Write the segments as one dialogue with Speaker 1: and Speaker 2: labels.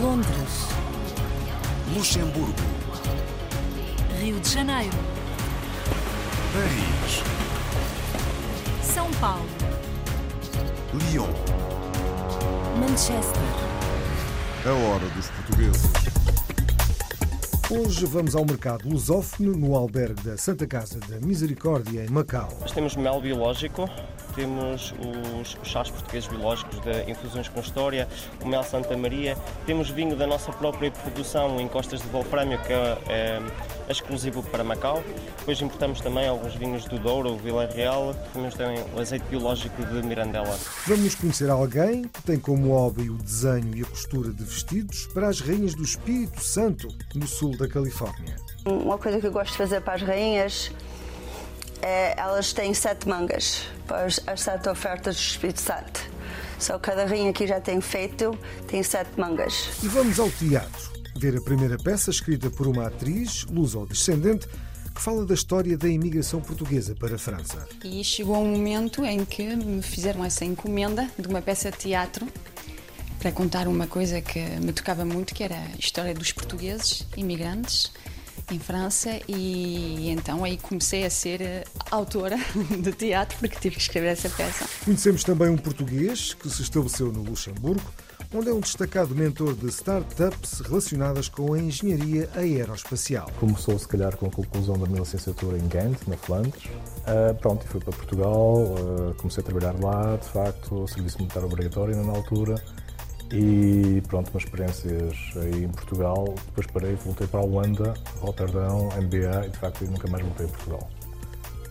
Speaker 1: Londres.
Speaker 2: Luxemburgo.
Speaker 1: Rio de Janeiro.
Speaker 2: Paris.
Speaker 1: São Paulo.
Speaker 2: Lyon.
Speaker 1: Manchester.
Speaker 3: A hora dos portugueses. Hoje vamos ao mercado lusófono no albergue da Santa Casa da Misericórdia em Macau.
Speaker 4: Nós temos mel biológico, temos os chás portugueses biológicos de infusões com história, o mel Santa Maria, temos vinho da nossa própria produção em Costas de Wolframio, que é, é, exclusivo para Macau. Depois importamos também alguns vinhos do Douro, o Vila Real, temos também o azeite biológico de Mirandela.
Speaker 3: Vamos conhecer alguém que tem como hobby o desenho e a costura de vestidos para as rainhas do Espírito Santo, no sul da Califórnia.
Speaker 5: Uma coisa que eu gosto de fazer para as rainhas é elas têm sete mangas para as as sete ofertas do Espírito Santo. Só cada rainha que já tem feito tem sete mangas.
Speaker 3: E vamos ao teatro, ver a primeira peça escrita por uma atriz luso-descendente que fala da história da imigração portuguesa para a França.
Speaker 6: E chegou um momento em que me fizeram essa encomenda de uma peça de teatro para contar uma coisa que me tocava muito, que era a história dos portugueses imigrantes em França e então aí comecei a ser eh, autora de teatro porque tive que escrever essa peça.
Speaker 3: Conhecemos também um português que se estabeleceu no Luxemburgo, onde é um destacado mentor de startups relacionadas com a engenharia aeroespacial.
Speaker 7: Começou, se calhar, com a conclusão da minha licenciatura em Ghent, na Flandres. Uh, pronto, e fui para Portugal, uh, comecei a trabalhar lá, de facto, serviço militar obrigatório ainda na altura. E pronto, umas experiências aí em Portugal. Depois parei, voltei para a Holanda, Roterdão, MBA e de facto nunca mais voltei a Portugal,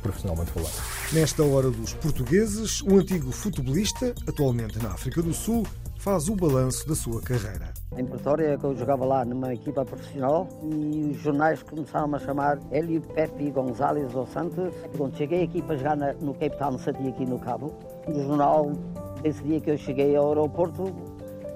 Speaker 7: profissionalmente falando.
Speaker 3: Nesta hora dos portugueses, um antigo futebolista, atualmente na África do Sul, faz o balanço da sua carreira.
Speaker 8: Em Pretória, que eu jogava lá numa equipa profissional e os jornais começaram a chamar Hélio Pepe González dos Santos. Quando cheguei aqui para jogar na- no Cape Town City, aqui no Cabo, o jornal, esse dia que eu cheguei ao aeroporto,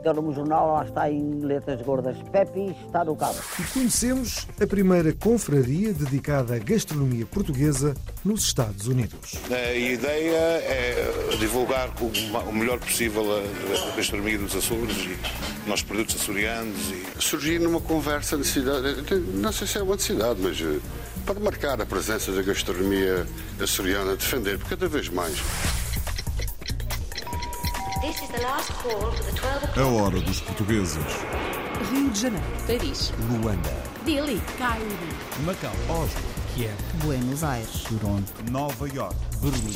Speaker 8: deram-me o jornal, lá está em letras gordas, Pepe está no Cabo.
Speaker 3: E conhecemos a primeira confraria dedicada à gastronomia portuguesa nos Estados Unidos.
Speaker 9: A ideia é divulgar o melhor possível a gastronomia dos Açores e nossos produtos açorianos. E...
Speaker 10: surgir numa conversa necessidade, não sei se é uma necessidade, mas eh, para marcar a presença da gastronomia açoriana, defender cada vez mais.
Speaker 2: A hora dos portugueses.
Speaker 1: Rio de Janeiro.
Speaker 6: Paris.
Speaker 2: Luanda.
Speaker 1: Dili. Cairo.
Speaker 2: Macau. Oslo. Kiev.
Speaker 1: Buenos Aires.
Speaker 2: Toronto. Nova York. Berlim.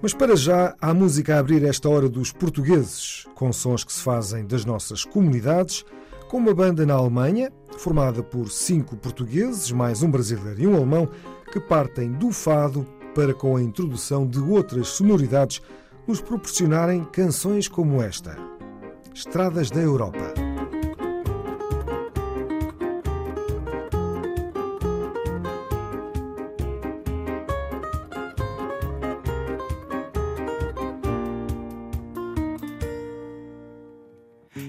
Speaker 3: Mas para já, há música a abrir esta hora dos portugueses, com sons que se fazem das nossas comunidades, com uma banda na Alemanha, formada por cinco portugueses, mais um brasileiro e um alemão, que partem do fado para, com a introdução de outras sonoridades, nos proporcionarem canções como esta: Estradas da Europa.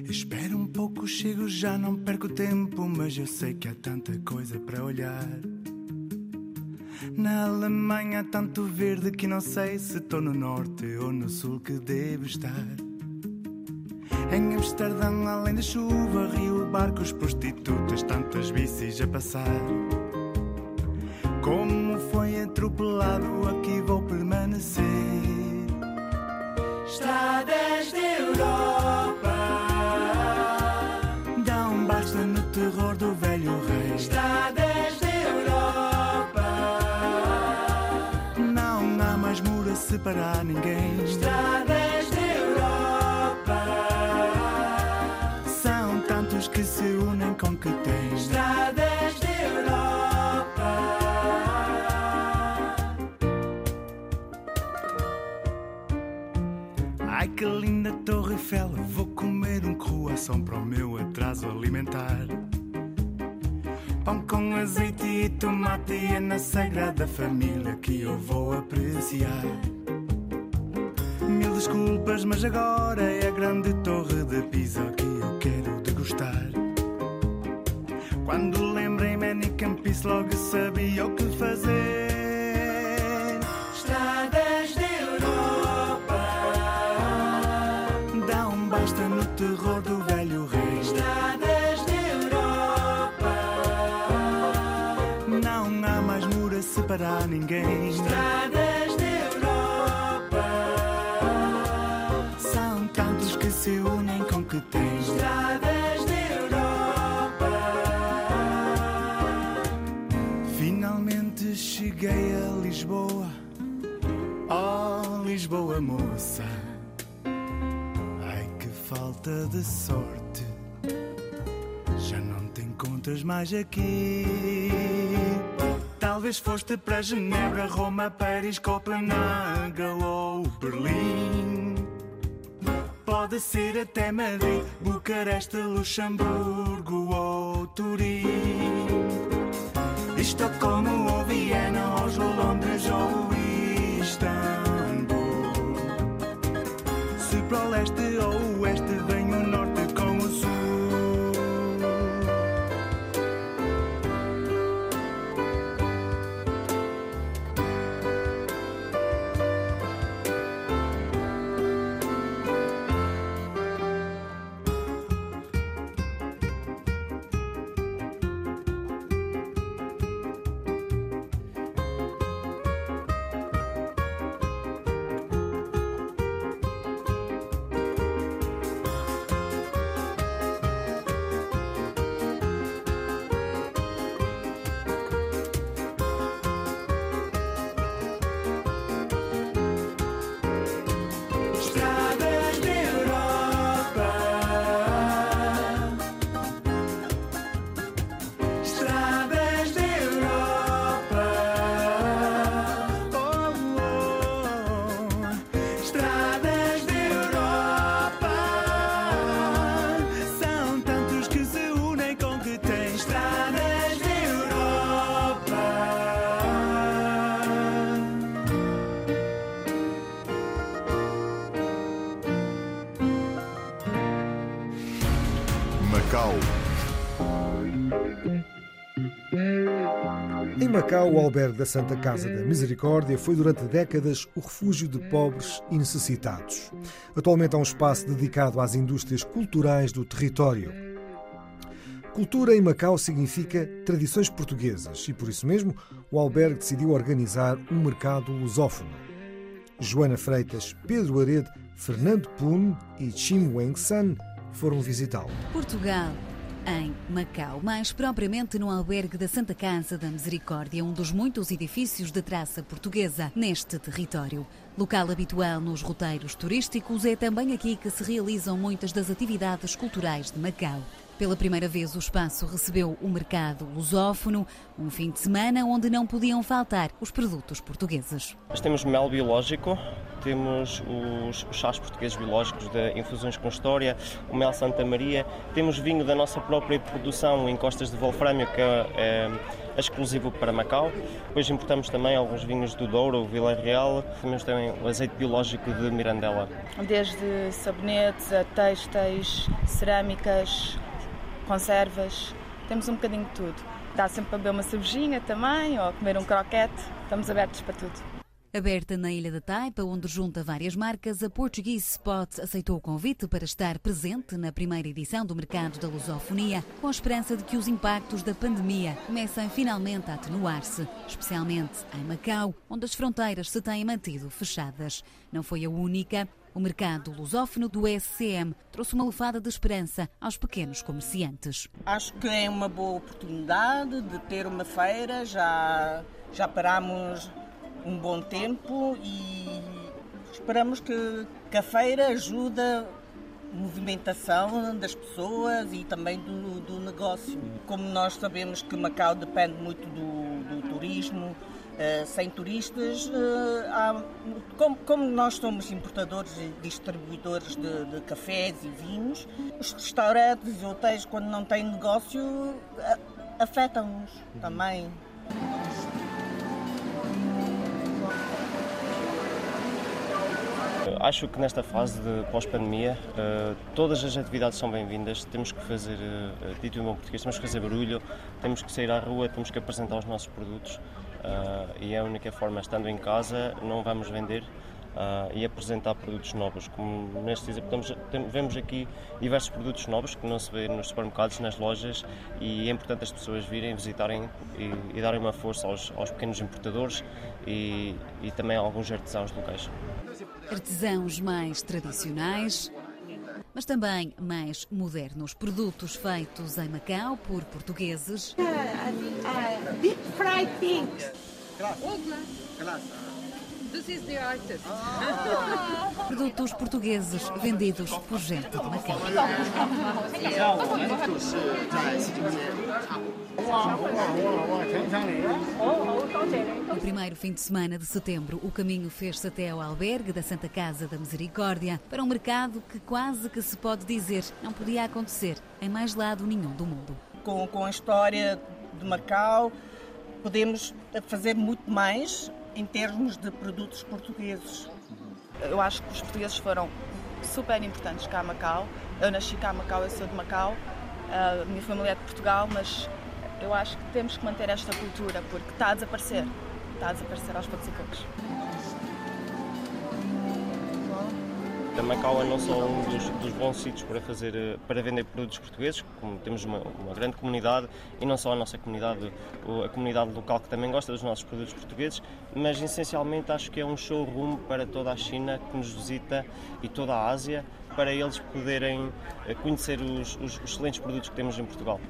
Speaker 11: Espera um pouco, chego já, não perco tempo, mas eu sei que há tanta coisa para olhar. Na Alemanha há tanto verde que não sei se estou no norte ou no sul que devo estar. Em Amsterdão, além da chuva, rio, barcos, prostitutas, tantas bicis a passar. Como foi atropelado, aqui vou permanecer. Estradas da Europa muro a separar ninguém. Estradas da Europa. São tantos que se unem com que têm Estradas da Europa. Ai que linda Torre Eiffel, vou comer um croissant para o meu atraso alimentar. Pão com azeite e tomate é na Sagrada Família que eu vou apreciar desculpas, mas agora é a grande torre de Pisa que eu quero degustar. Quando lembrei Manic and Peace, logo sabia o que fazer. Estradas da Europa. Dá um basta no terror do velho rei. Estradas da Europa. Não há mais muro a separar ninguém. Estradas cheguei a Lisboa. Oh, Lisboa, moça. Ai, que falta de sorte. Já não te encontras mais aqui. Talvez foste para Genebra, Roma, Paris, Copenhague ou Berlim. Pode ser até Madrid, Bucareste, Luxemburgo ou Turim. Estocolmo ou Viena, leste
Speaker 2: Macau,
Speaker 3: o albergue da Santa Casa da Misericórdia foi durante décadas o refúgio de pobres e necessitados. Atualmente é um espaço dedicado às indústrias culturais do território. Cultura em Macau significa tradições portuguesas e, por isso mesmo, o albergue decidiu organizar um mercado lusófono. Joana Freitas, Pedro Arede, Fernando Pun e Chim Weng San foram visitá-lo.
Speaker 12: Portugal, em Macau, mais propriamente no albergue da Santa Casa da Misericórdia, um dos muitos edifícios de traça portuguesa neste território. Local habitual nos roteiros turísticos, é também aqui que se realizam muitas das atividades culturais de Macau. Pela primeira vez, o espaço recebeu o mercado lusófono, um fim de semana onde não podiam faltar os produtos portugueses.
Speaker 4: Nós temos mel biológico, temos os chás portugueses biológicos de infusões com história, o mel Santa Maria, temos vinho da nossa própria produção em Costas de Wolframio, que é, é exclusivo para Macau. Depois importamos também alguns vinhos do Douro, Vila Real, temos também o azeite biológico de Mirandela.
Speaker 13: Desde sabonetes a têxteis, cerâmicas, conservas, temos um bocadinho de tudo. Dá sempre para beber uma cervejinha também, ou comer um croquete, estamos abertos para tudo.
Speaker 12: Aberta na Ilha da Taipa, onde junta várias marcas, a Portuguese Spot aceitou o convite para estar presente na primeira edição do Mercado da Lusofonia, com a esperança de que os impactos da pandemia comecem finalmente a atenuar-se, especialmente em Macau, onde as fronteiras se têm mantido fechadas. Não foi a única. O mercado lusófono do SCM trouxe uma lefada de esperança aos pequenos comerciantes.
Speaker 14: Acho que é uma boa oportunidade de ter uma feira, já, já paramos um bom tempo e esperamos que, que a feira ajude a movimentação das pessoas e também do, do negócio. Como nós sabemos que Macau depende muito do, do turismo, Uh, sem turistas, uh, há, como, como, nós somos importadores e distribuidores de, de, cafés e vinhos, os restaurantes e hotéis, quando não têm negócio, afetam-nos também.
Speaker 4: Acho que nesta fase de pós-pandemia todas as atividades são bem-vindas. Temos que fazer, dito em bom português, temos que fazer barulho, temos que sair à rua, temos que apresentar os nossos produtos. Uh, e é a única forma, estando em casa, não vamos vender. uh, e apresentar produtos novos. Como neste exemplo, vemos aqui diversos produtos novos que não se vê nos supermercados, nas lojas, e é importante as pessoas virem, visitarem e, e darem uma força aos, aos pequenos importadores e, e também a alguns artesãos locais.
Speaker 12: Artesãos mais tradicionais, mas também mais modernos. Produtos feitos em Macau por portugueses.
Speaker 15: deep fried things.
Speaker 12: Produtos portugueses vendidos por gente de Macau. No primeiro fim de semana de setembro, o caminho fez-se até ao albergue da Santa Casa da Misericórdia para um mercado que quase que se pode dizer não podia acontecer em mais lado nenhum do mundo.
Speaker 14: Com, com a história de Macau, podemos fazer muito mais em termos de produtos portugueses.
Speaker 13: Eu acho que os portugueses foram super importantes cá a Macau. Eu nasci cá a Macau, eu sou de Macau. A minha família é de Portugal, mas eu acho que temos que manter esta cultura porque está a desaparecer. Está a desaparecer aos poucos e poucos.
Speaker 4: A Macau é não só um dos, dos, bons sítios para, fazer, eh, para vender produtos portugueses, como temos uma, uma, grande comunidade, e não só a nossa comunidade, a comunidade local que também gosta dos nossos produtos portugueses, mas essencialmente acho que é um showroom para toda a China que nos visita e toda a Ásia, para eles poderem eh, conhecer os, os excelentes produtos que temos em Portugal.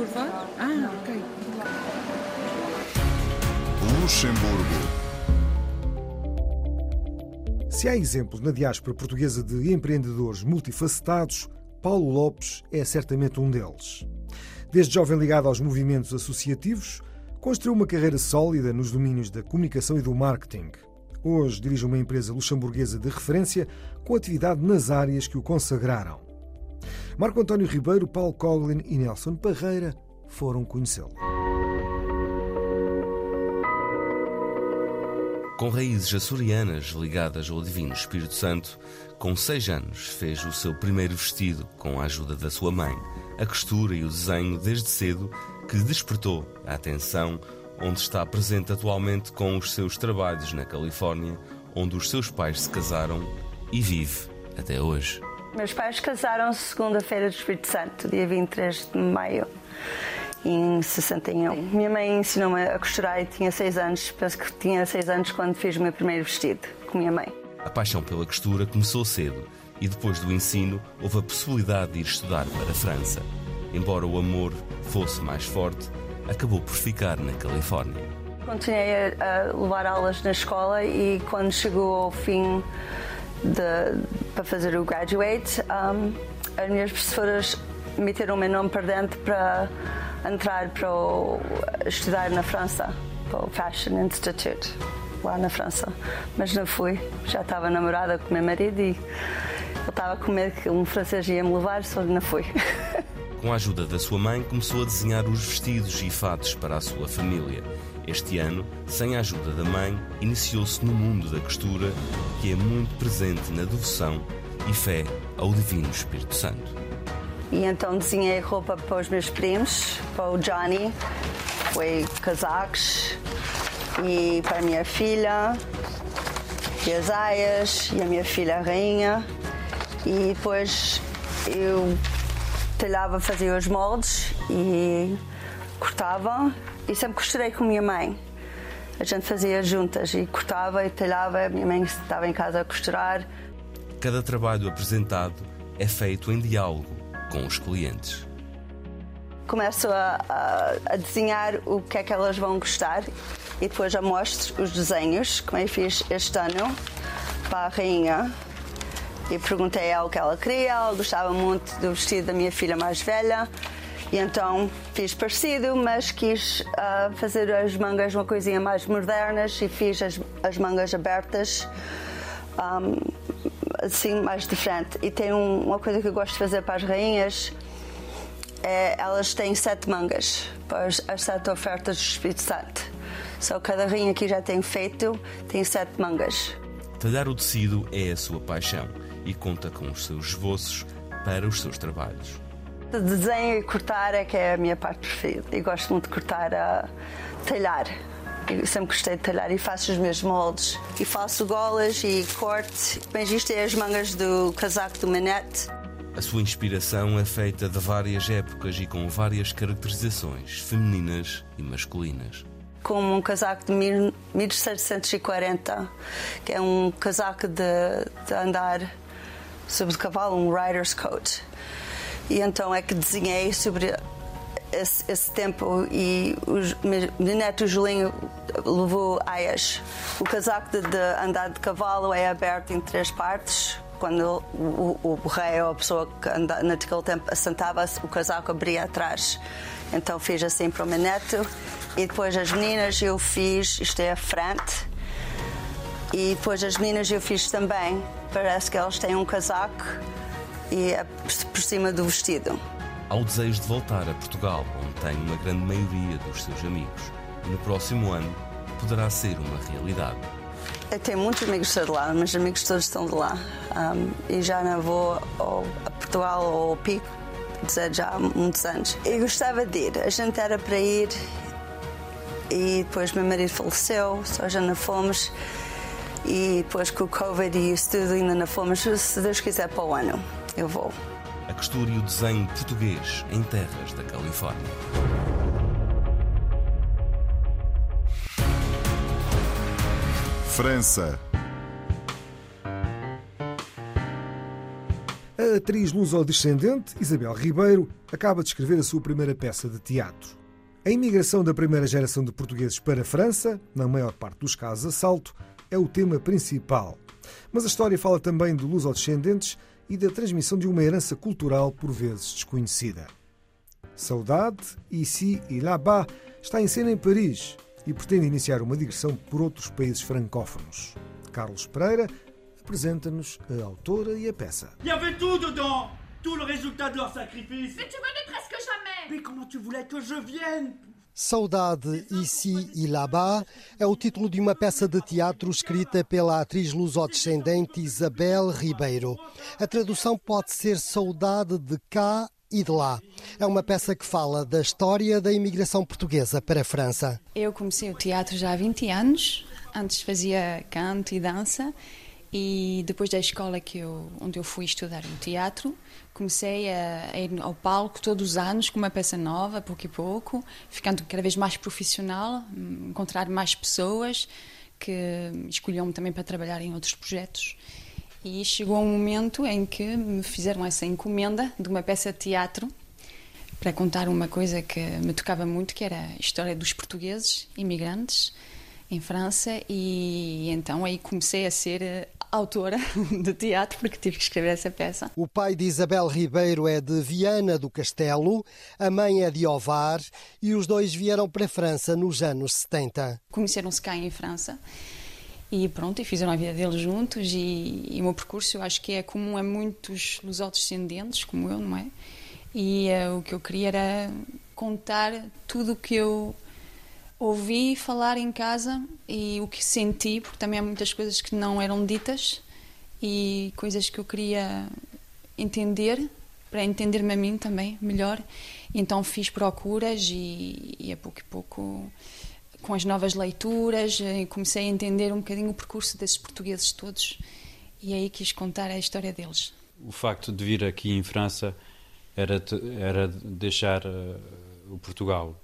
Speaker 15: Fora? Ah, ok.
Speaker 2: Luxemburgo.
Speaker 3: Se há exemplos na diáspora portuguesa de empreendedores multifacetados, Paulo Lopes é certamente um deles. Desde jovem ligado aos movimentos associativos, construiu uma carreira sólida nos domínios da comunicação e do marketing. Hoje dirige uma empresa luxemburguesa de referência com atividade nas áreas que o consagraram. Marco António Ribeiro, Paulo Coglin e Nelson Parreira foram conhecê-lo.
Speaker 16: Com raízes açorianas ligadas ao Divino Espírito Santo, com seis anos fez o seu primeiro vestido com a ajuda da sua mãe. A costura e o desenho desde cedo que despertou a atenção onde está presente atualmente com os seus trabalhos na Califórnia, onde os seus pais se casaram e vive até hoje.
Speaker 5: Meus pais casaram-se segunda-feira do Espírito Santo, dia 23 de maio, em 61. Minha mãe ensinou-me a costurar e tinha seis anos. Penso que tinha seis anos quando fiz o meu primeiro vestido com minha mãe.
Speaker 16: A paixão pela costura começou cedo e depois do ensino houve a possibilidade de ir estudar para a França. Embora o amor fosse mais forte, acabou por ficar na Califórnia.
Speaker 5: Continuei a levar aulas na escola e quando chegou ao fim para fazer o graduate, um, as minhas professoras meteram o meu nome para dentro para entrar para estudar na França, para o Fashion Institute, lá na França. Mas não fui, já estava namorada com meu marido e ele estava com medo que um francês ia me levar, só não fui.
Speaker 16: Com a ajuda da sua mãe, começou a desenhar os vestidos e fatos para a sua família. Este ano, sem a ajuda da mãe, iniciou-se no mundo da costura, que é muito presente na devoção e fé ao Divino Espírito Santo.
Speaker 5: E então desenhei roupa para os meus primos, para o Johnny, foi casacos, e para a minha filha, e as aias, e a minha filha a rainha. E depois eu talhava, fazia os moldes e cortava. E sempre costurei com a minha mãe. A gente fazia juntas e cortava e talhava. A minha mãe estava em casa a costurar.
Speaker 16: Cada trabalho apresentado é feito em diálogo com os clientes.
Speaker 5: Começo a, a, a desenhar o que é que elas vão gostar e depois já mostro os desenhos, como eu fiz este ano para a rainha e perguntei a ela o que ela queria. Ela gostava muito do vestido da minha filha mais velha. E então fiz parecido, mas quis uh, fazer as mangas uma coisinha mais modernas e fiz as, as mangas abertas, um, assim, mais diferente. E tem um, uma coisa que eu gosto de fazer para as rainhas: é, elas têm sete mangas, para as, as sete ofertas do Espírito Santo. Só cada rainha aqui já tem feito, tem sete mangas.
Speaker 16: Talhar o tecido é a sua paixão e conta com os seus esboços para os seus trabalhos.
Speaker 5: De desenho e cortar é que é a minha parte preferida. E gosto muito de cortar a talhar. Eu sempre gostei de talhar e faço os meus moldes. E faço golas e corte. Bem, isto é as mangas do casaco do Manette.
Speaker 16: A sua inspiração é feita de várias épocas e com várias caracterizações femininas e masculinas.
Speaker 5: Como um casaco de 1740, que é um casaco de, de andar sobre o cavalo, um rider's coat. E então é que desenhei sobre esse, esse tempo e o meu neto Julinho levou aias. O casaco de, de, andar de cavalo é aberto em três partes. Quando o, o, o rei ou a pessoa que anda, naquele tempo assentava-se, o casaco abria atrás. Então fiz assim para o meu neto. E depois as meninas eu fiz, isto é a frente. E depois as meninas eu fiz também. Parece que elas têm um casaco e é por cima do vestido.
Speaker 16: Há o desejo de voltar a Portugal, onde tem uma grande maioria dos seus amigos. E no próximo ano poderá ser uma realidade.
Speaker 5: Eu tenho muitos amigos de lá, meus amigos todos estão de lá. Um, e já não vou ao, a Portugal ou ao Pico dizer já há muitos anos. Eu gostava de ir, a gente era para ir e depois meu marido faleceu, só já não fomos. E depois com o Covid e isso tudo ainda não fomos. Se Deus quiser para o ano, eu vou
Speaker 16: a costura e o desenho português em terras da Califórnia.
Speaker 2: França.
Speaker 3: A atriz luso-descendente Isabel Ribeiro acaba de escrever a sua primeira peça de teatro. A imigração da primeira geração de portugueses para a França, na maior parte dos casos assalto, é o tema principal. Mas a história fala também de luso-descendentes e da transmissão de uma herança cultural por vezes desconhecida. Saudade, Ici e Là-bas está em cena em Paris e pretende iniciar uma digressão por outros países francófonos. Carlos Pereira apresenta-nos a autora e a peça.
Speaker 17: Il y avait tout dedans Tout le résultat de leur sacrifice
Speaker 18: Mais tu venais presque jamais
Speaker 17: Mais comment tu voulais que je vienne
Speaker 19: Saudade, Ici e Là-bas é o título de uma peça de teatro escrita pela atriz lusodescendente Isabel Ribeiro. A tradução pode ser Saudade de cá e de lá. É uma peça que fala da história da imigração portuguesa para a França.
Speaker 6: Eu comecei o teatro já há 20 anos. Antes fazia canto e dança e depois da escola que eu, onde eu fui estudar o teatro, comecei a, a, ir ao palco todos os anos com uma peça nova, pouco e pouco, ficando cada vez mais profissional, encontrar mais pessoas que escolhiam-me também para trabalhar em outros projetos. E chegou um momento em que me fizeram essa encomenda de uma peça de teatro para contar uma coisa que me tocava muito, que era a história dos portugueses imigrantes em França e então aí comecei a ser autora de teatro, porque tive que escrever essa peça.
Speaker 19: O pai de Isabel Ribeiro é de Viana do Castelo, a mãe é de Ovar e os dois vieram para a França nos anos 70.
Speaker 6: Conheceram-se cá em França e pronto, e fizeram a vida deles juntos e, e o meu percurso eu acho que é comum a muitos lusodescendentes, como eu, não é? E uh, o que eu queria era contar tudo o que eu ouvi falar em casa e o que senti, porque também há muitas coisas que não eram ditas e coisas que eu queria entender, para entender-me a mim também melhor. Então fiz procuras e, e a pouco e pouco, com as novas leituras, eh, comecei a entender um bocadinho o percurso desses portugueses todos e aí quis contar a história deles.
Speaker 20: O facto de vir aqui em França era, era deixar uh, o Portugal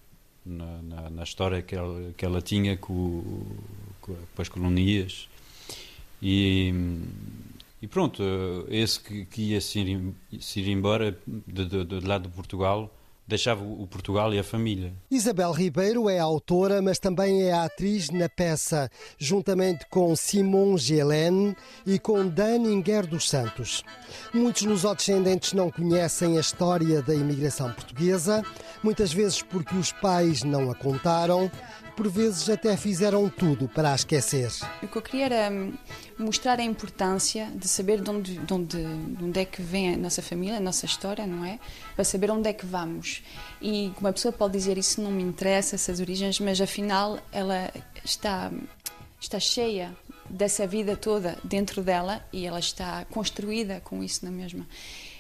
Speaker 20: na, na, na, história que ela, que ela tinha com, com, com as colonias. E, e pronto, esse que, que ia se ir, se ir embora de, de, de lado de Portugal deixava o Portugal e a família.
Speaker 19: Isabel Ribeiro é autora, mas também é atriz na peça, juntamente com Simon Gelene e com Daninger dos Santos. Muitos lusodescendentes não conhecem a história da imigração portuguesa, muitas vezes porque os pais não a contaram, por vezes até fizeram tudo para a esquecer.
Speaker 6: O que eu queria era hum, mostrar a importância de saber de onde, de onde, de onde é que vem a nossa família, a nossa história, não é? Para saber onde é que vamos. E uma pessoa pode dizer isso não me interessa, essas origens, mas afinal ela está, está cheia dessa vida toda dentro dela e ela está construída com isso na mesma.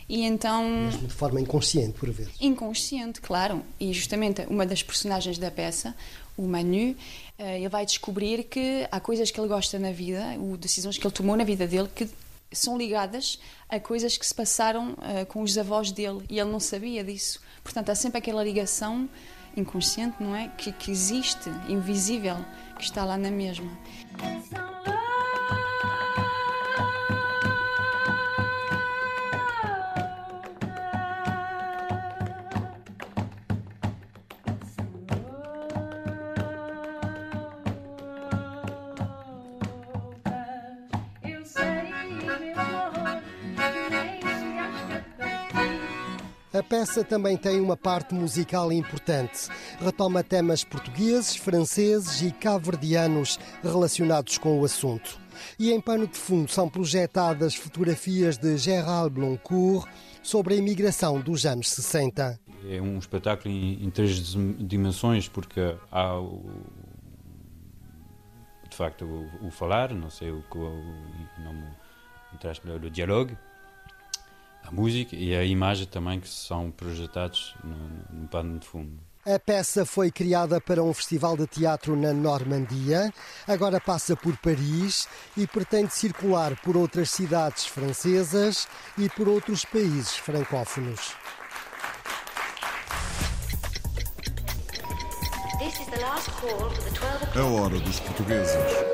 Speaker 6: E então.
Speaker 19: Mesmo de forma inconsciente, por vezes.
Speaker 6: Inconsciente, claro. E justamente uma das personagens da peça, o Manu, eh, ele vai descobrir que há coisas que ele gosta na vida, ou decisões que ele tomou na vida dele, que são ligadas a coisas que se passaram uh, com os avós dele e ele não sabia disso. Portanto, há sempre aquela ligação inconsciente, não é? Que, que existe, invisível, que está lá na mesma.
Speaker 19: Peça também tem uma parte musical importante. Retoma temas portugueses, franceses e cabo-verdianos relacionados com o assunto. E em pano de fundo são projetadas fotografias de Gérald Bloncourt sobre a imigração dos anos 60.
Speaker 20: É um espetáculo em, em três dimensões, porque há o, de facto o, o, falar, não sei o, o, o nome traz melhor, o diálogo, a música e a imagem também que são projetados no, no pano de fundo.
Speaker 19: A peça foi criada para um festival de teatro na Normandia, agora passa por Paris e pretende circular por outras cidades francesas e por outros países francófonos.
Speaker 2: A hora dos portugueses.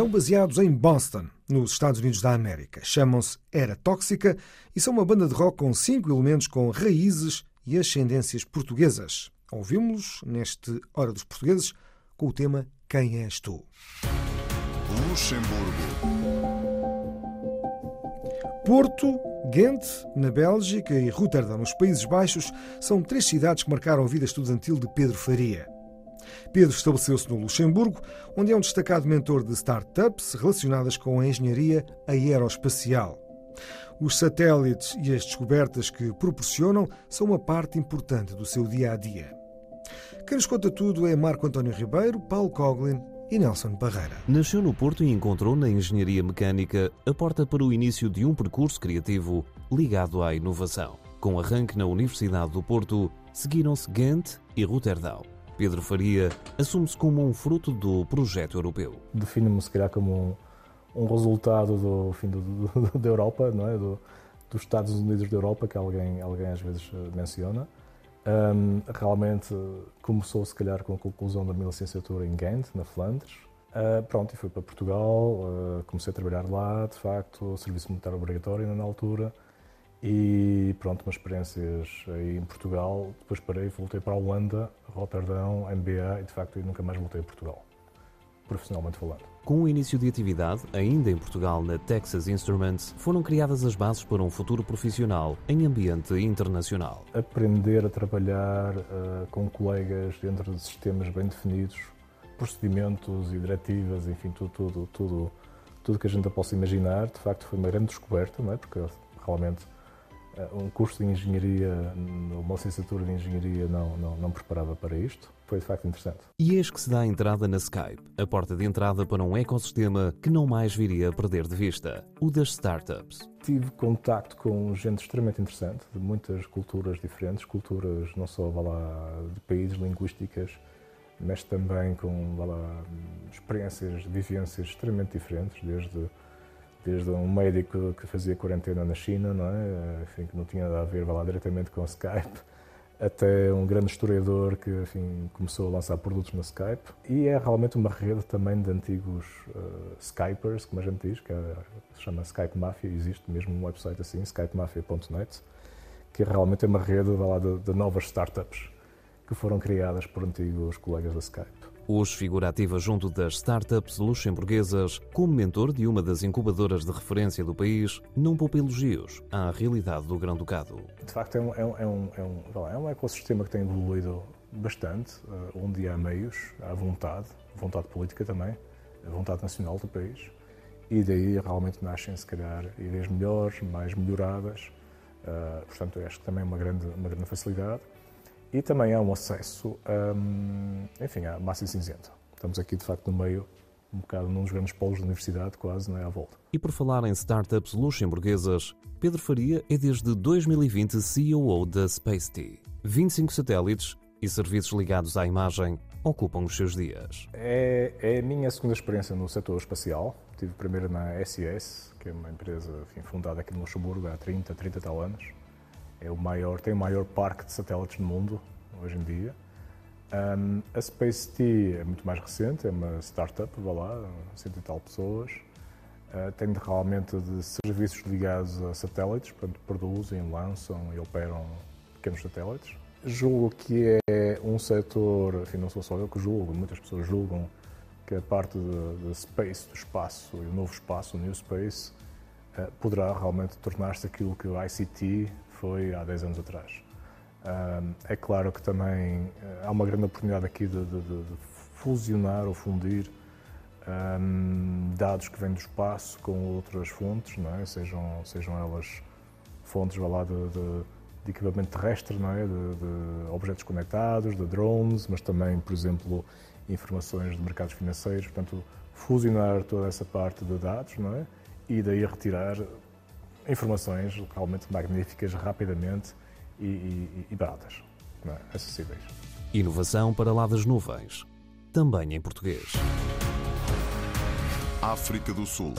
Speaker 3: Estão baseados em Boston, nos Estados Unidos da América. Chamam-se Era Tóxica e são uma banda de rock com cinco elementos com raízes e ascendências portuguesas. Ouvimos-los neste Hora dos Portugueses com o tema Quem és tu?
Speaker 2: Luxemburgo.
Speaker 3: Porto Ghent, na Bélgica, e Rotterdam, nos Países Baixos, são três cidades que marcaram a vida estudantil de Pedro Faria. Pedro estabeleceu-se no Luxemburgo, onde é um destacado mentor de startups relacionadas com a engenharia aeroespacial. Os satélites e as descobertas que proporcionam são uma parte importante do seu dia a dia. Quem nos conta tudo é Marco António Ribeiro, Paulo Coglin e Nelson Barreira.
Speaker 18: Nasceu no Porto e encontrou na engenharia mecânica a porta para o início de um percurso criativo ligado à inovação. Com arranque na Universidade do Porto, seguiram-se Ghent e Roterdão. Pedro Faria assume-se como um fruto do projeto europeu.
Speaker 21: Defino-me, se calhar, como um, um resultado do fim da Europa, não é? Do, dos Estados Unidos da Europa, que alguém, alguém às vezes eh, menciona. Um, realmente começou, se calhar, com a conclusão da minha licenciatura em Ghent, na Flandres. Uh, pronto, e fui para Portugal, uh, comecei a trabalhar lá, de facto, serviço militar obrigatório na altura. E pronto, umas experiências aí em Portugal. Depois parei, voltei para a Holanda, Roterdão, MBA e de facto nunca mais voltei a Portugal, profissionalmente falando.
Speaker 18: Com o início de atividade, ainda em Portugal, na Texas Instruments, foram criadas as bases para um futuro profissional em ambiente internacional.
Speaker 21: Aprender a trabalhar uh, com colegas dentro de sistemas bem definidos, procedimentos e diretivas, enfim, tudo, tudo, tudo, tudo que a gente possa imaginar, de facto foi uma grande descoberta, não é? porque realmente um curso de engenharia, uma licenciatura de engenharia não, não, não preparava para isto. Foi de facto interessante.
Speaker 18: E eis que se dá a entrada na Skype, a porta de entrada para um ecossistema que não mais viria a perder de vista, o das startups.
Speaker 21: Tive contacto com gente extremamente interessante, de muitas culturas diferentes, culturas não só lá, de países linguísticas, mas também com lá, experiências, vivências extremamente diferentes, desde desde um médico que fazia quarentena na China, não é? Enfim, que não tinha nada a ver lá diretamente com o Skype, até um grande historiador que enfim, começou a lançar produtos no Skype. E é realmente uma rede também de antigos uh, Skypers, como a gente diz, que é, se chama Skype Mafia, existe mesmo um website assim, skypemafia.net, que realmente é uma rede lá, de, de novas startups que foram criadas por antigos colegas da Skype.
Speaker 18: Hoje figura ativa junto das startups luxemburguesas como mentor de uma das incubadoras de referência do país, não poupa elogios à realidade do Grão-Ducado.
Speaker 21: De facto, é um, é, um, é, um, é um ecossistema que tem evoluído bastante, onde há meios, há vontade, vontade política também, vontade nacional do país, e daí realmente nascem, se calhar, ideias melhores, mais melhoradas. Uh, portanto, acho que também é uma grande, uma grande facilidade e também há um acesso, hum, enfim, à massa cinzenta. Estamos aqui, de facto, no meio, um bocado num dos grandes polos da universidade, quase, é, à volta.
Speaker 18: E por falar em startups luxemburguesas, Pedro Faria é desde 2020 CEO da SpaceT. 25 satélites e serviços ligados à imagem ocupam os seus dias.
Speaker 21: É, é a minha segunda experiência no setor espacial. Tive primeiro na SES, que é uma empresa enfim, fundada aqui no Luxemburgo há 30, 30 tal anos é o maior, tem o maior parque de satélites do mundo hoje em dia. Um, a Space T é muito mais recente, é uma startup, vá lá, cento e tal pessoas. Uh, tem realmente de serviços ligados a satélites, portanto, produzem, lançam e operam pequenos satélites. Julgo que é um setor, enfim, não sou só eu que julgo, muitas pessoas julgam que a parte de, space, do espaço e o novo espaço, o New Space, uh, poderá realmente tornar-se aquilo que o ICT foi há 10 anos atrás. é claro que também eh, há uma grande oportunidade aqui de, de, de fusionar ou fundir dados que vêm do espaço com outras fontes, não é? sejam, sejam elas fontes lá, de, de, de equipamento terrestre, não é? de, objetos conectados, de drones, mas também, por exemplo, informações de mercados financeiros. Portanto, fusionar toda essa parte de dados não é? e daí retirar informações realmente magníficas, rapidamente e, e, e baratas, é? acessíveis.
Speaker 18: Inovação para lá das nuvens, também em português.
Speaker 2: África do Sul.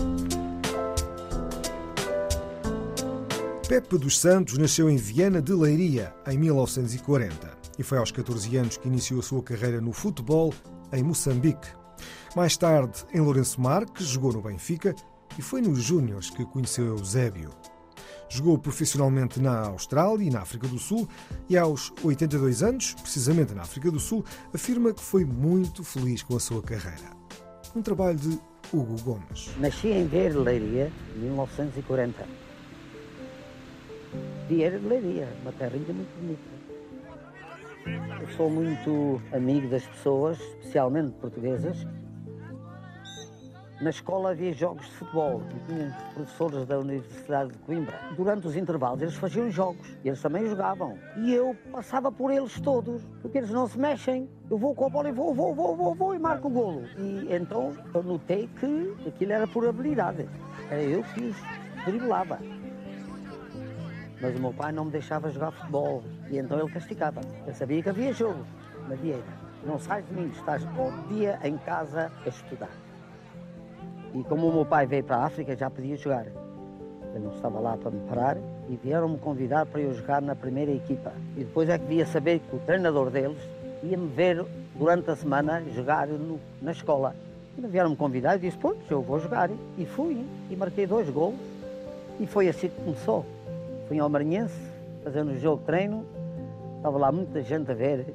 Speaker 3: Pepe dos Santos nasceu em Viana de Leiria em 1940 e foi aos 14 anos que iniciou a sua carreira no futebol em Moçambique. Mais tarde, em Lourenço Marques, jogou no Benfica e foi nos Júniors que conheceu Eusébio. Jogou profissionalmente na Austrália e na África do Sul e aos 82 anos, precisamente na África do Sul, afirma que foi muito feliz com a sua carreira. Um trabalho de Hugo Gomes.
Speaker 8: Nasci em Leiria, em 1940. Vieira de Leiria, uma terrinha muito bonita. Eu sou muito amigo das pessoas, especialmente portuguesas. Na escola havia jogos de futebol e tinha professores da Universidade de Coimbra. Durante os intervalos eles faziam jogos e eles também jogavam. E eu passava por eles todos, porque eles não se mexem. Eu vou com a bola e vou, vou, vou, vou, vou e marco o golo. E então eu notei que aquilo era por habilidade. Era eu que os driblava. Mas o meu pai não me deixava jogar futebol e então ele castigava. Eu sabia que havia jogo na Vieira. Não sais de mim, estás todo dia em casa a estudar. E como o meu pai veio para a África, já podia jogar. Eu não estava lá para me parar e vieram-me convidar para eu jogar na primeira equipa. E depois é que via saber que o treinador deles ia-me ver durante a semana jogar no, na escola. Vieram-me convidar e disse, pois, eu vou jogar. E fui, e marquei dois gols. E foi assim que começou. Fui ao Maranhense, fazendo o jogo treino. Estava lá muita gente a ver,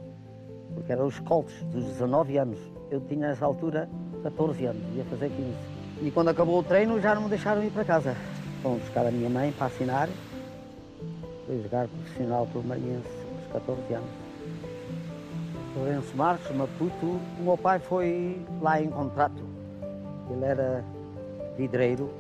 Speaker 8: porque eram os coltes dos 19 anos. Eu tinha nessa altura 14 anos, ia fazer 15. E quando acabou o treino já não me deixaram ir para casa. Foram buscar a minha mãe para assinar. Fui jogar profissional pelo Maranhense aos 14 anos. Lourenço Marques, Maputo. O meu pai foi lá em contrato. Ele era vidreiro.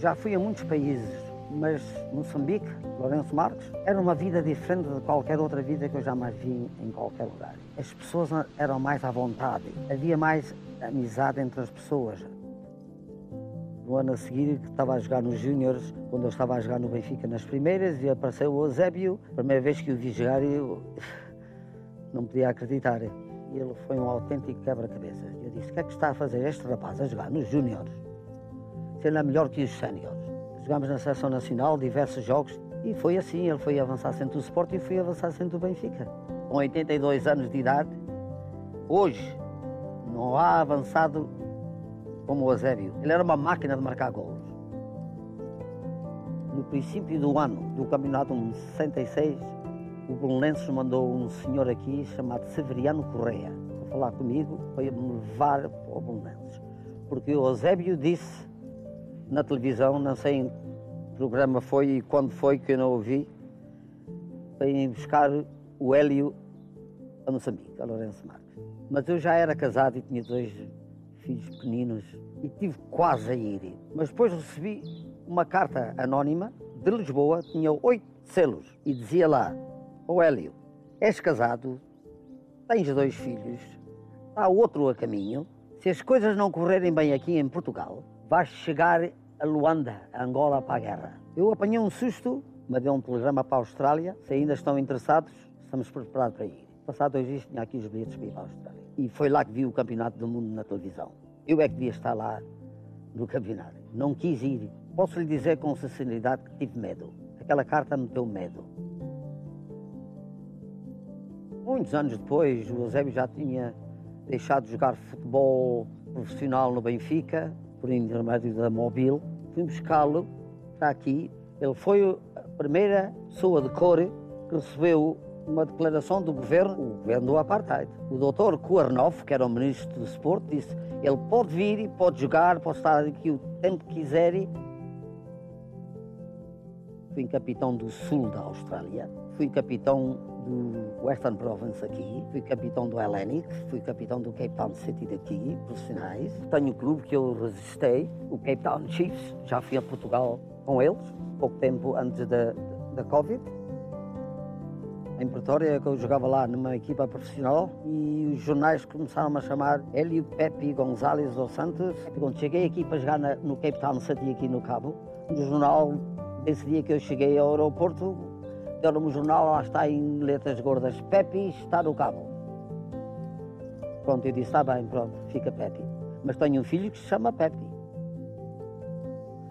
Speaker 8: Já fui a muitos países, mas Moçambique, Lourenço Marques, era uma vida diferente de qualquer outra vida que eu jamais vi em qualquer lugar. As pessoas eram mais à vontade, havia mais amizade entre as pessoas. No ano a seguir, estava a jogar nos Júniores, quando eu estava a jogar no Benfica nas primeiras, e apareceu o Eusébio. Primeira vez que o vi jogar, eu não podia acreditar. Ele foi um autêntico quebra-cabeças. Eu disse: O que é que está a fazer este rapaz a jogar nos Júniores? Se ele é melhor que os Séniores. Jogámos na Seleção Nacional diversos jogos e foi assim. Ele foi avançar centro do Sport e fui avançar centro do Benfica. Com 82 anos de idade, hoje não há avançado como o Eusébio. Ele era uma máquina de marcar gols. No princípio do ano do campeonato 66, o Belenenses mandou um senhor aqui chamado Severiano Correia para falar comigo para me levar para o Belenenses. Porque o Eusébio disse na televisão, não sei em que programa foi e quando foi que eu não ouvi, para ir buscar o Hélio a Moçambique, a Lourenço Marques. Mas eu já era casado e tinha dois filhos pequeninos e tive quase a ir. Mas depois recebi uma carta anónima de Lisboa, tinha oito selos e dizia lá: Ô Hélio, és casado, tens dois filhos, há outro a caminho. Se as coisas não correrem bem aqui em Portugal, vais chegar a Luanda, a Angola, para a guerra. Eu apanhei um susto, mandei um telegrama para a Austrália. Se ainda estão interessados, estamos preparados para ir. Passado dois dias tinha aqui os bilhetes para ir para a Austrália. E foi lá que vi o Campeonato do Mundo na televisão. Eu é que devia estar lá no campeonato. Não quis ir. Posso lhe dizer com sinceridade que tive medo. Aquela carta me deu medo. Muitos anos depois, o Eusébio já tinha deixado de jogar futebol profissional no Benfica, por intermédio da Mobil. Fui buscá-lo para aqui. Ele foi a primeira pessoa de cor que recebeu uma declaração do governo, o governo do Apartheid. O doutor Kuarnov, que era o ministro do Desporto, disse ele pode vir e pode jogar, pode estar aqui o tempo que quiser. Fui capitão do sul da Austrália, fui capitão do Western Province aqui, fui capitão do Hellenic, fui capitão do Cape Town City daqui, profissionais. Tenho um clube que eu resistei, o Cape Town Chiefs, já fui a Portugal com eles, pouco tempo antes da, da Covid. Em Pretória, que eu jogava lá numa equipa profissional e os jornais começaram a chamar Hélio Pepe Gonzalez dos Santos. Quando cheguei aqui para jogar no Cape Town City, aqui no Cabo, no jornal, esse dia que eu cheguei ao aeroporto, deram-me o jornal, lá está em letras gordas, Pepe está no Cabo. Pronto, eu disse, está bem, pronto, fica Pepe. Mas tenho um filho que se chama Pepe.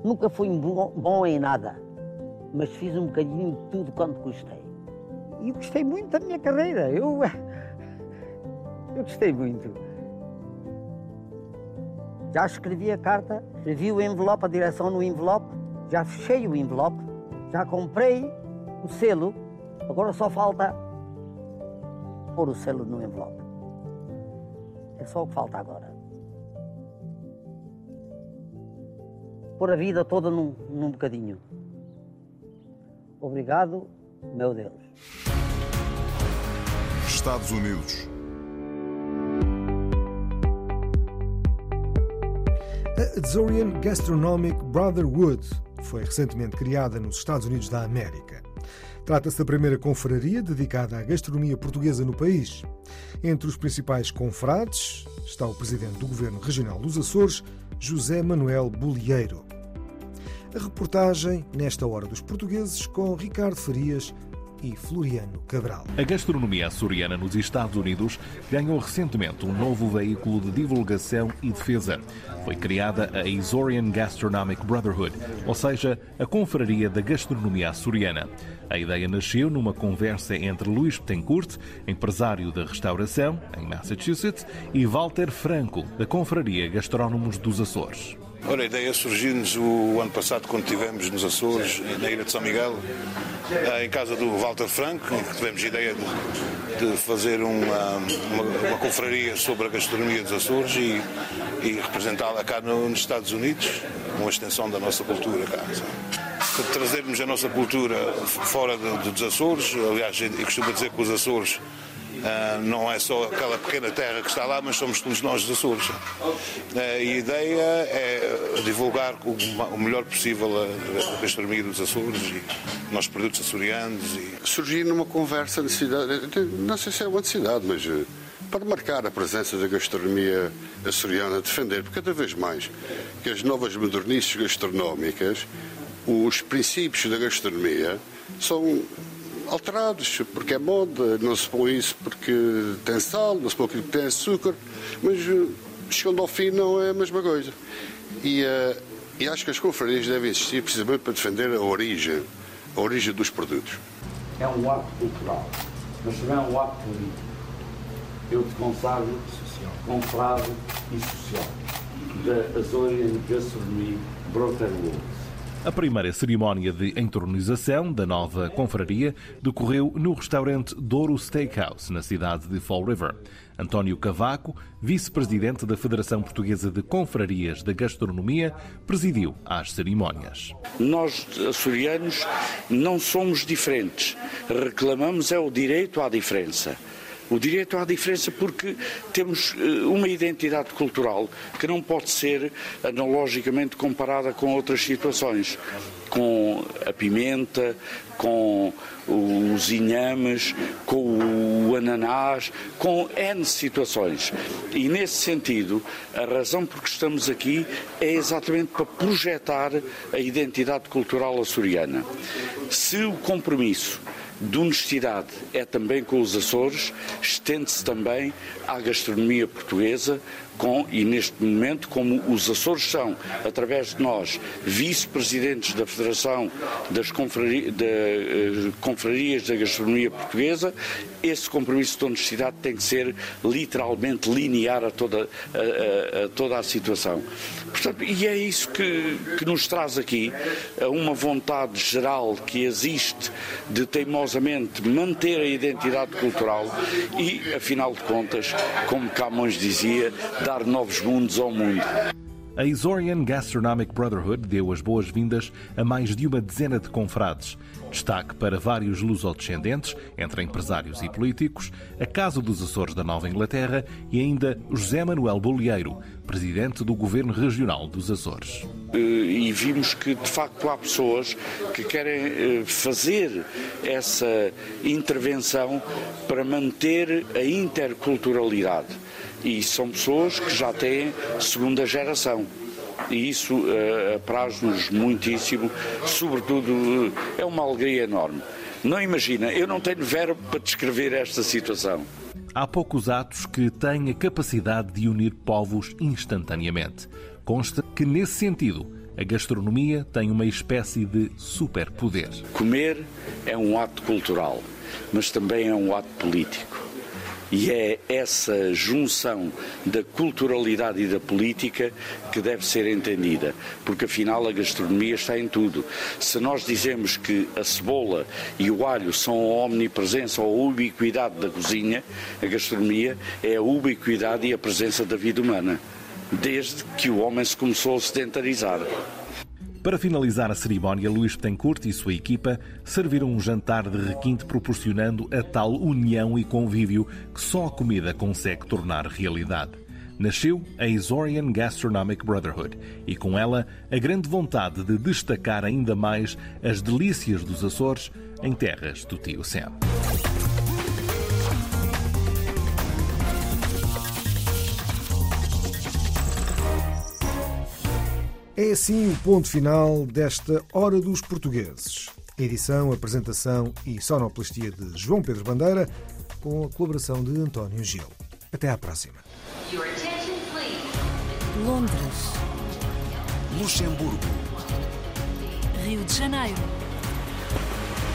Speaker 8: Nunca fui bom, bom em nada, mas fiz um bocadinho de tudo quanto gostei. E gostei muito da minha carreira. Eu, eu gostei muito. Já escrevi a carta, escrevi o envelope, a direção no envelope, já fechei o envelope, já comprei o selo, agora só falta pôr o selo no envelope. É só o que falta agora. Pôr a vida toda num, num bocadinho. Obrigado, meu Deus.
Speaker 2: Estados Unidos.
Speaker 3: A Adzorian Gastronomic Brotherhood foi recentemente criada nos Estados Unidos da América. Trata-se da primeira confraria dedicada à gastronomia portuguesa no país. Entre os principais confrades está o presidente do Governo Regional dos Açores, José Manuel Bolieiro. A reportagem nesta hora dos portugueses com Ricardo Farias e Floriano Cabral.
Speaker 22: A gastronomia açoriana nos Estados Unidos ganhou recentemente um novo veículo de divulgação e defesa. Foi criada a Azorian Gastronomic Brotherhood, ou seja, a confraria da gastronomia açoriana. A ideia nasceu numa conversa entre Luís Betancourt, empresário da restauração, em Massachusetts, e Walter Franco, da confraria Gastrónomos dos Açores.
Speaker 23: Ora, a ideia surgiu-nos o ano passado, quando estivemos nos Açores, na Ilha de São Miguel, em casa do Walter Franco, em que tivemos a ideia de, de fazer uma, uma, uma, confraria sobre a gastronomia dos Açores e, e representá-la cá no, nos Estados Unidos, uma extensão da nossa cultura cá. De trazermos a nossa cultura fora de, de, dos Açores, aliás, eu costumo dizer que os Açores não é só aquela pequena terra que está lá, mas somos todos nós dos Açores. Uh, a ideia é divulgar o, melhor possível a, gastronomia dos Açores e nossos produtos açorianos. E...
Speaker 10: Surgir numa conversa de cidade, não sei se é uma cidade, mas eh, para marcar a presença da gastronomia açoriana, defender, cada vez mais que as novas modernices gastronómicas, os princípios da gastronomia são alterados, porque é moda, não se põe isso porque tem sal, não se põe aquilo porque tem açúcar, mas eh, chegando ao fim não é a mesma coisa. E, uh, e acho que as confrarias devem existir precisamente para defender a origem, a origem dos produtos.
Speaker 24: É um ato cultural, mas também é um ato político. Eu te consagro confrado e social da Azorian Gastronomy Brotherhood.
Speaker 22: A primeira cerimónia de entronização da nova confraria decorreu no restaurante Douro Steakhouse, na cidade de Fall River. António Cavaco, vice-presidente da Federação Portuguesa de Confrarias da Gastronomia, presidiu as cerimónias.
Speaker 24: Nós, açorianos, não somos diferentes. Reclamamos é o direito à diferença o direito à diferença porque temos eh, uma identidade cultural que não pode ser analogicamente comparada com outras situações, com a pimenta, com os inhames, com o ananás, com N situações. E nesse sentido, a razão por que estamos aqui é exatamente para projetar a identidade cultural açoriana. Se o compromisso de honestidade é também com os Açores, estende-se também à gastronomia portuguesa, com, e neste momento, como os Açores são, através de nós, vice-presidentes da Federação das confrari, de, uh, Confrarias da Gastronomia Portuguesa, esse compromisso de honestidade tem que ser literalmente linear a toda a, a, a toda a situação. Portanto, e é isso que, que nos traz aqui, uma vontade geral que existe de teimosamente manter a identidade cultural e, afinal de contas, como Camões dizia, dar novos mundos ao mundo.
Speaker 22: A Azorian Gastronomic Brotherhood deu as boas-vindas a mais de uma dezena de confrades. Destaque para vários lusodescendentes, entre empresários e políticos, a Casa dos Açores da Nova Inglaterra e ainda José Manuel Bolieiro, presidente do Governo Regional dos Açores.
Speaker 24: E vimos que, de facto, há pessoas que querem eh, fazer essa intervenção para manter a interculturalidade e são pessoas que já têm segunda geração. E isso uh, apraz-nos muitíssimo, sobretudo, uh, é uma alegria enorme. Não imagina, eu não tenho verbo para descrever esta situação.
Speaker 22: Há poucos atos que têm a capacidade de unir povos instantaneamente. Consta que, nesse sentido, a gastronomia tem uma espécie de superpoder.
Speaker 24: Comer é um ato cultural, mas também é um ato político. E é essa junção da culturalidade e da política que deve ser entendida, porque afinal a gastronomia está em tudo. Se nós dizemos que a cebola e o alho são a omnipresença ou a ubiquidade da cozinha, a gastronomia é a ubiquidade e a presença da vida humana, desde que o homem se começou a sedentarizar.
Speaker 22: Para finalizar a cerimónia, Luís Betancourt e sua equipa serviram um jantar de requinte proporcionando a tal união e convívio que só a comida consegue tornar realidade. Nasceu a Azorian Gastronomic Brotherhood e com ela a grande vontade de destacar ainda mais as delícias dos Açores em terras do tio Sam.
Speaker 3: É assim o ponto final desta Hora dos Portugueses. Edição, apresentação e sonoplastia de João Pedro Bandeira, com a colaboração de António Gil. Até à próxima.
Speaker 1: Londres,
Speaker 15: Luxemburgo,
Speaker 1: Rio de Janeiro,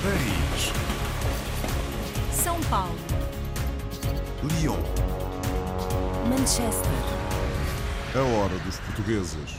Speaker 15: Paris,
Speaker 1: São Paulo,
Speaker 15: Lyon.
Speaker 1: Manchester.
Speaker 15: A hora dos portugueses.